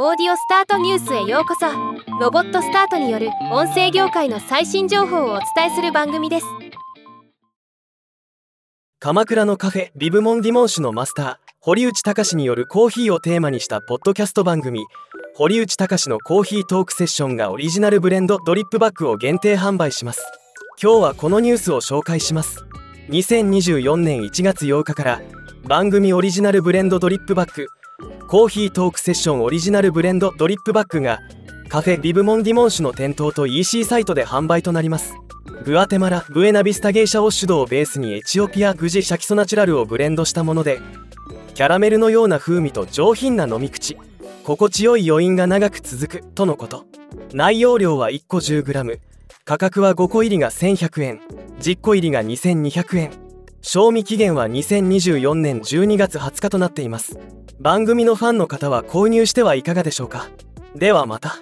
オーディオスタートニュースへようこそ。ロボットスタートによる音声業界の最新情報をお伝えする番組です。鎌倉のカフェビブモンディモン酒のマスター堀内隆によるコーヒーをテーマにしたポッドキャスト番組。堀内隆のコーヒートークセッションがオリジナルブレンドドリップバッグを限定販売します。今日はこのニュースを紹介します。2024年1月8日から番組オリジナルブレンドドリップバッグコーヒートークセッションオリジナルブレンドドリップバッグがカフェビブモンディモン酒の店頭と EC サイトで販売となります。グアテマラブエナビスタゲイシャオッシュドをベースにエチオピアグジシャキソナチュラルをブレンドしたものでキャラメルのような風味と上品な飲み口。心地よい余韻が長く続くとのこと。内容量は1個 10g 価格は5個入りが1100円。10個入りが2200円。賞味期限は2024年12月20日となっています。番組のファンの方は購入してはいかがでしょうか？ではまた。